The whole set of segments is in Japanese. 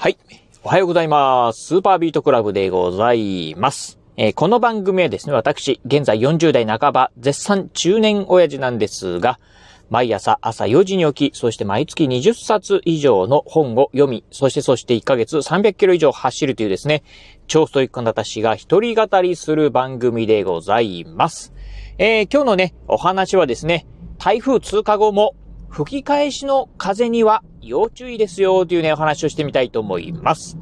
はい。おはようございます。スーパービートクラブでございます。えー、この番組はですね、私、現在40代半ば、絶賛中年親父なんですが、毎朝朝4時に起き、そして毎月20冊以上の本を読み、そしてそして1ヶ月300キロ以上走るというですね、超ストイックな私が一人語りする番組でございます。えー、今日のね、お話はですね、台風通過後も吹き返しの風には要注意ですよというね、お話をしてみたいと思います。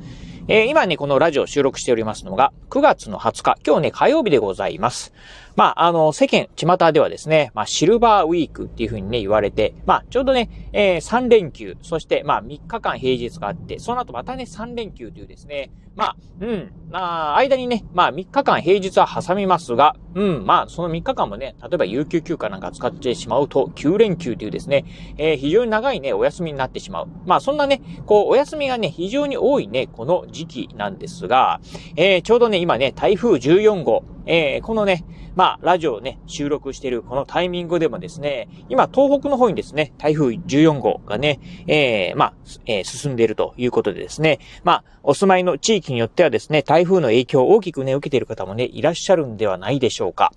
えー、今ね、このラジオ収録しておりますのが、9月の20日、今日ね、火曜日でございます。まあ、あの、世間、巷ではですね、まあ、シルバーウィークっていう風にね、言われて、まあ、ちょうどね、えー、3連休、そして、まあ、3日間平日があって、その後またね、3連休というですね、まあ、うん、まあ、間にね、まあ、3日間平日は挟みますが、うん、まあ、その3日間もね、例えば有給休暇なんか使ってしまうと、9連休というですね、えー、非常に長いね、お休みになってしまう。まあ、そんなね、こう、お休みがね、非常に多いね、この時時期なんですが、えー、ちょうどね、今ね、台風14号、えー、このね、まあ、ラジオをね、収録しているこのタイミングでもですね、今、東北の方にですね、台風14号がね、えー、まあ、えー、進んでいるということでですね、まあ、お住まいの地域によってはですね、台風の影響を大きくね、受けている方もね、いらっしゃるんではないでしょうか。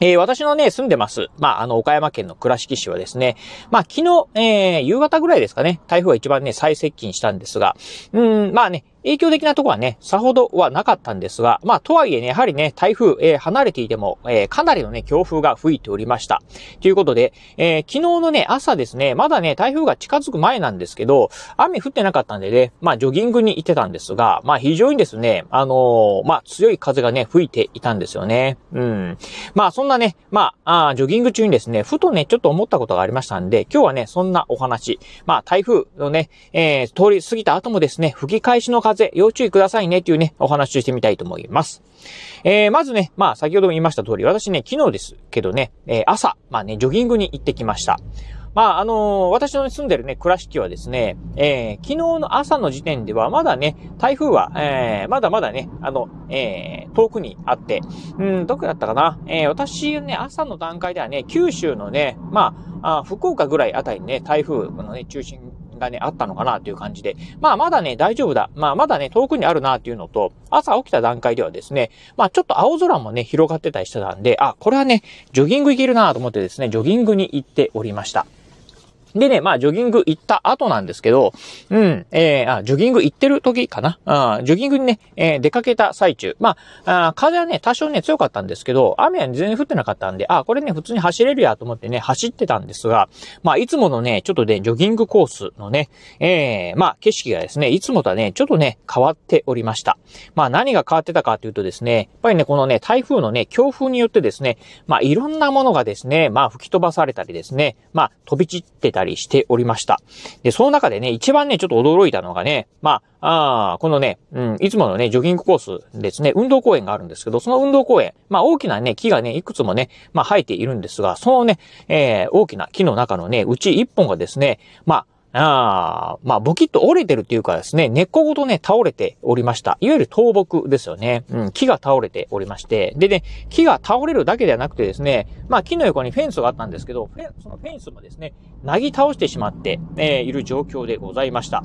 えー、私のね、住んでます。まあ、あの、岡山県の倉敷市はですね、まあ、昨日、えー、夕方ぐらいですかね、台風が一番ね、最接近したんですが、うん、まあね、影響的なところはね、さほどはなかったんですが、まあ、とはいえね、やはりね、台風、えー、離れていても、えー、かなりのね、強風が吹いておりました。ということで、えー、昨日のね、朝ですね、まだね、台風が近づく前なんですけど、雨降ってなかったんでね、まあ、ジョギングに行ってたんですが、まあ、非常にですね、あのまあ、強い風がね、吹いていたんですよね。うん。まあ、そんなね、まあ、あジョギング中にですね、ふとね、ちょっと思ったことがありましたんで、今日はね、そんなお話、まあ、台風のね、え通り過ぎた後もですね、吹き返しの風、要注意くださいねっていうね、お話をしてみたいと思います。えー、まずね、まあ、先ほども言いました通り、私ね、昨日ですけどね、えー、朝、まあね、ジョギングに行ってきました。まあ、あのー、私の住んでるね、倉敷はですね、えー、昨日の朝の時点では、まだね、台風は、えー、まだまだね、あの、えー、遠くにあって、うん、どこだったかな、えー、私ね、朝の段階ではね、九州のね、まあ、あ福岡ぐらいあたりにね、台風のね、中心がね、あったのかなという感じで、まあまだね、大丈夫だ。まあまだね、遠くにあるなっていうのと、朝起きた段階ではですね、まあちょっと青空もね、広がってたりしてたんで、あ、これはね、ジョギング行けるなと思ってですね、ジョギングに行っておりました。でね、まあ、ジョギング行った後なんですけど、うん、えー、あ、ジョギング行ってる時かな？あジョギングにね、えー、出かけた最中。まあ、あ風はね、多少ね、強かったんですけど、雨は全然降ってなかったんで、あ、これね、普通に走れるやと思ってね、走ってたんですが、まあ、いつものね、ちょっとね、ジョギングコースのね、えー、まあ、景色がですね、いつもとはね、ちょっとね、変わっておりました。まあ、何が変わってたかというとですね、やっぱりね、このね、台風のね、強風によってですね、まあ、いろんなものがですね、まあ、吹き飛ばされたりですね、まあ、飛び散ってたりりしておりま。した。で、その中でね、一番ね、ちょっと驚いたのがね、まあ、あこのね、うん、いつものね、ジョギングコースですね、運動公園があるんですけど、その運動公園、まあ大きなね、木がね、いくつもね、まあ生えているんですが、そのね、えー、大きな木の中のね、うち一本がですね、まあ、ああ、まあ、ボキッと折れてるっていうかですね、根っこごとね、倒れておりました。いわゆる倒木ですよね。うん、木が倒れておりまして。でね、木が倒れるだけではなくてですね、まあ、木の横にフェンスがあったんですけど、そのフェンスもですね、なぎ倒してしまって、えー、いる状況でございました。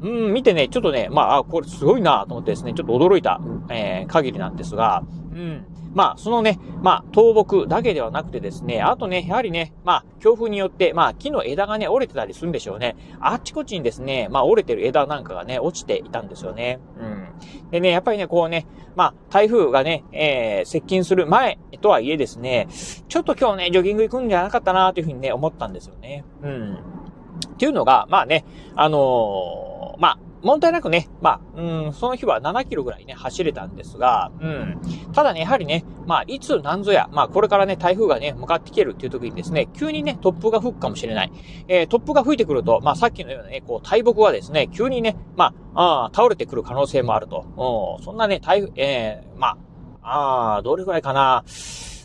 うん、見てね、ちょっとね、まあ、あ、これすごいなと思ってですね、ちょっと驚いた、えー、限りなんですが、うん。まあ、そのね、まあ、倒木だけではなくてですね、あとね、やはりね、まあ、強風によって、まあ、木の枝がね、折れてたりするんでしょうね。あっちこっちにですね、まあ、折れてる枝なんかがね、落ちていたんですよね。うん。でね、やっぱりね、こうね、まあ、台風がね、えー、接近する前とはいえですね、ちょっと今日ね、ジョギング行くんじゃなかったなというふうにね、思ったんですよね。うん。っていうのが、まあね、あのー、まあ、問題なくね、まあ、うん、その日は7キロぐらいね、走れたんですが、うん。ただね、やはりね、まあ、いつ何ぞや、まあ、これからね、台風がね、向かってきてるっていう時にですね、急にね、突風が吹くかもしれない。えー、突風が吹いてくると、まあ、さっきのようなね、こう、大木はですね、急にね、まあ、あ倒れてくる可能性もあると。うん、そんなね、台風、えー、まあ、あどれぐらいかな。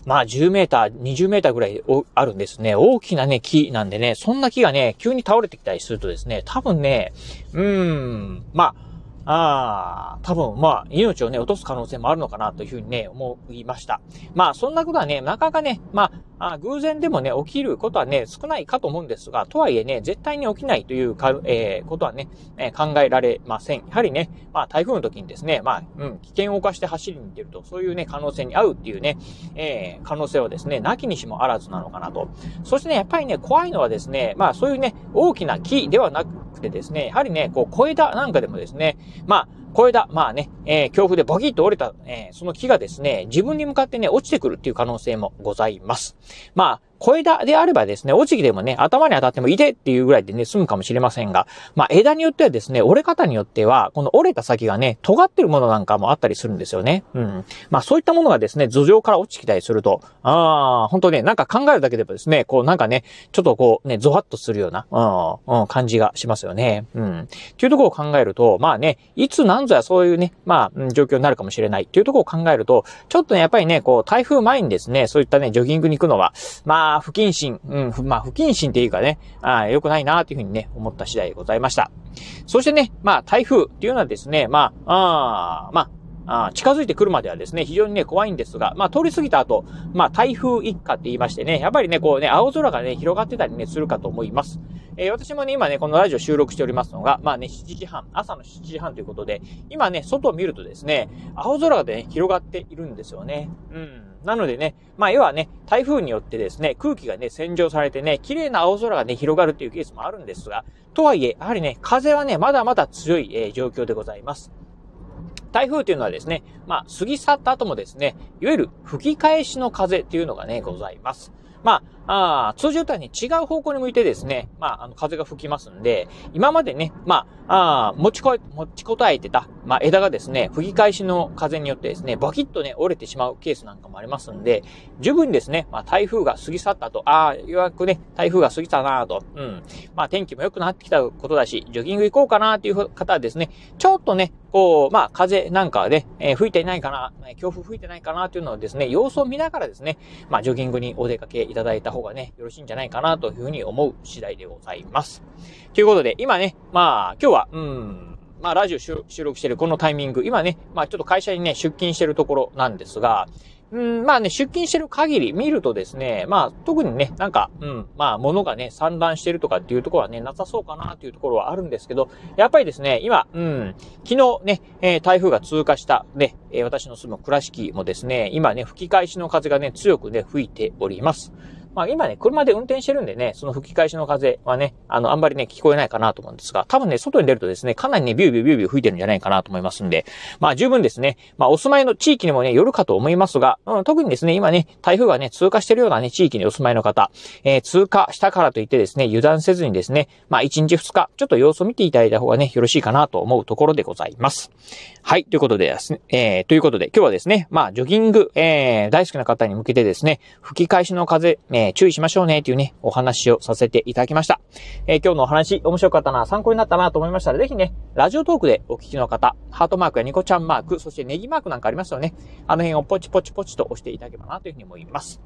まあ10メーター、20メーターぐらいあるんですね。大きなね、木なんでね、そんな木がね、急に倒れてきたりするとですね、多分ね、うーん、まあ、ああ、多分、まあ、命をね、落とす可能性もあるのかなというふうにね、思いました。まあ、そんなことはね、なかなかね、まああ偶然でもね、起きることはね、少ないかと思うんですが、とはいえね、絶対に起きないというか、えー、ことはね、えー、考えられません。やはりね、まあ、台風の時にですね、まあ、うん、危険を冒して走りに出ると、そういうね、可能性に合うっていうね、えー、可能性はですね、なきにしもあらずなのかなと。そしてね、やっぱりね、怖いのはですね、まあ、そういうね、大きな木ではなくてですね、やはりね、こう、小枝なんかでもですね、まあ、小枝、まあね、えー、強風でボキッと折れた、えー、その木がですね、自分に向かってね、落ちてくるっていう可能性もございます。まあ、小枝であればですね、落ち木でもね、頭に当たってもいてっていうぐらいでね、済むかもしれませんが、まあ、枝によってはですね、折れ方によっては、この折れた先がね、尖ってるものなんかもあったりするんですよね。うん。まあ、そういったものがですね、頭上から落ちてきたりすると、ああ、本当ね、なんか考えるだけでもですね、こうなんかね、ちょっとこうね、ゾワッとするような、うん、うん、感じがしますよね。うん。っていうところを考えると、まあね、いつ何ぞやそういうね、まあ、状況になるかもしれないっていうところを考えると、ちょっとね、やっぱりね、こう、台風前にですね、そういったね、ジョギングに行くのは、まあ、あ不謹慎、うん、まあ、不謹慎っていうかね、ああ、良くないなというふうにね、思った次第でございました。そしてね、まあ、台風っていうのはですね、まあ、あまあ、あ近づいてくるまではですね、非常にね、怖いんですが、まあ、通り過ぎた後、まあ、台風一過って言いましてね、やっぱりね、こうね、青空がね、広がってたりね、するかと思います。えー、私もね、今ね、このラジオ収録しておりますのが、まあね、7時半、朝の7時半ということで、今ね、外を見るとですね、青空がね、広がっているんですよね。うん。なのでね、まあ、要はね、台風によってですね、空気がね、洗浄されてね、綺麗な青空がね、広がるっていうケースもあるんですが、とはいえ、やはりね、風はね、まだまだ強い、えー、状況でございます。台風というのはですね、まあ、過ぎ去った後もですね、いわゆる吹き返しの風っていうのがね、ございます。まあ、あ通常とはね、違う方向に向いてですね、まあ、あの、風が吹きますんで、今までね、まあ、あ持ちこ、持ちこたえてた、まあ、枝がですね、吹き返しの風によってですね、バキッとね、折れてしまうケースなんかもありますんで、十分ですね、まあ、台風が過ぎ去ったと、ああ、ようやくね、台風が過ぎたなと、うん。まあ、天気も良くなってきたことだし、ジョギング行こうかなっていう方はですね、ちょっとね、こう、まあ、風なんかで、えー、吹いていないかな、強風吹いてないかなっていうのをですね、様子を見ながらですね、まあ、ジョギングにお出かけいただいた方がね、よろしいんじゃないかなというふうに思う次第でございます。ということで、今ね、まあ、今日は、うん、まあ、ラジオ収録してるこのタイミング、今ね、まあ、ちょっと会社にね、出勤してるところなんですが、うん、まあね、出勤してる限り見るとですね、まあ、特にね、なんか、うん、まあ、物がね、散乱してるとかっていうところはね、なさそうかなっていうところはあるんですけど、やっぱりですね、今、うん、昨日ね、えー、台風が通過した、ね、えー、私の住む倉敷もですね、今ね、吹き返しの風がね、強くね、吹いております。まあ今ね、車で運転してるんでね、その吹き返しの風はね、あの、あんまりね、聞こえないかなと思うんですが、多分ね、外に出るとですね、かなりね、ビュービュービュービュー吹いてるんじゃないかなと思いますんで、まあ十分ですね、まあお住まいの地域にもね、よるかと思いますが、うん、特にですね、今ね、台風がね、通過してるようなね、地域にお住まいの方、えー、通過したからといってですね、油断せずにですね、まあ1日2日、ちょっと様子を見ていただいた方がね、よろしいかなと思うところでございます。はい、ということでですね、えー、ということで、今日はですね、まあ、ジョギング、えー、大好きな方に向けてですね、吹き返しの風、えー、え注意しましょうね、というね、お話をさせていただきました。えー、今日のお話、面白かったな、参考になったなと思いましたら、ぜひね、ラジオトークでお聞きの方、ハートマークやニコちゃんマーク、そしてネギマークなんかありますよね。あの辺をポチポチポチと押していただければな、というふうに思います。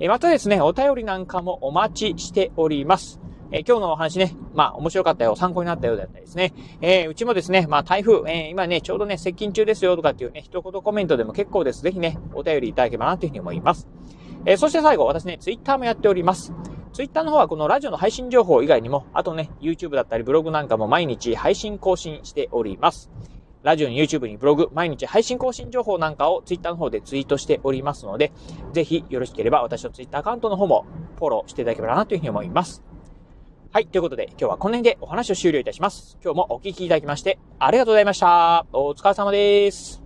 えー、またですね、お便りなんかもお待ちしております。え、今日のお話ね、まあ面白かったよ、参考になったようだったりですね。えー、うちもですね、まあ台風、えー、今ね、ちょうどね、接近中ですよとかっていうね、一言コメントでも結構です。ぜひね、お便りいただければなというふうに思います。えー、そして最後、私ね、ツイッターもやっております。ツイッターの方はこのラジオの配信情報以外にも、あとね、YouTube だったりブログなんかも毎日配信更新しております。ラジオに YouTube にブログ、毎日配信更新情報なんかを Twitter の方でツイートしておりますので、ぜひよろしければ私の Twitter アカウントの方もフォローしていただければなというふうに思います。はい。ということで、今日はこの辺でお話を終了いたします。今日もお聞きいただきまして、ありがとうございました。お疲れ様です。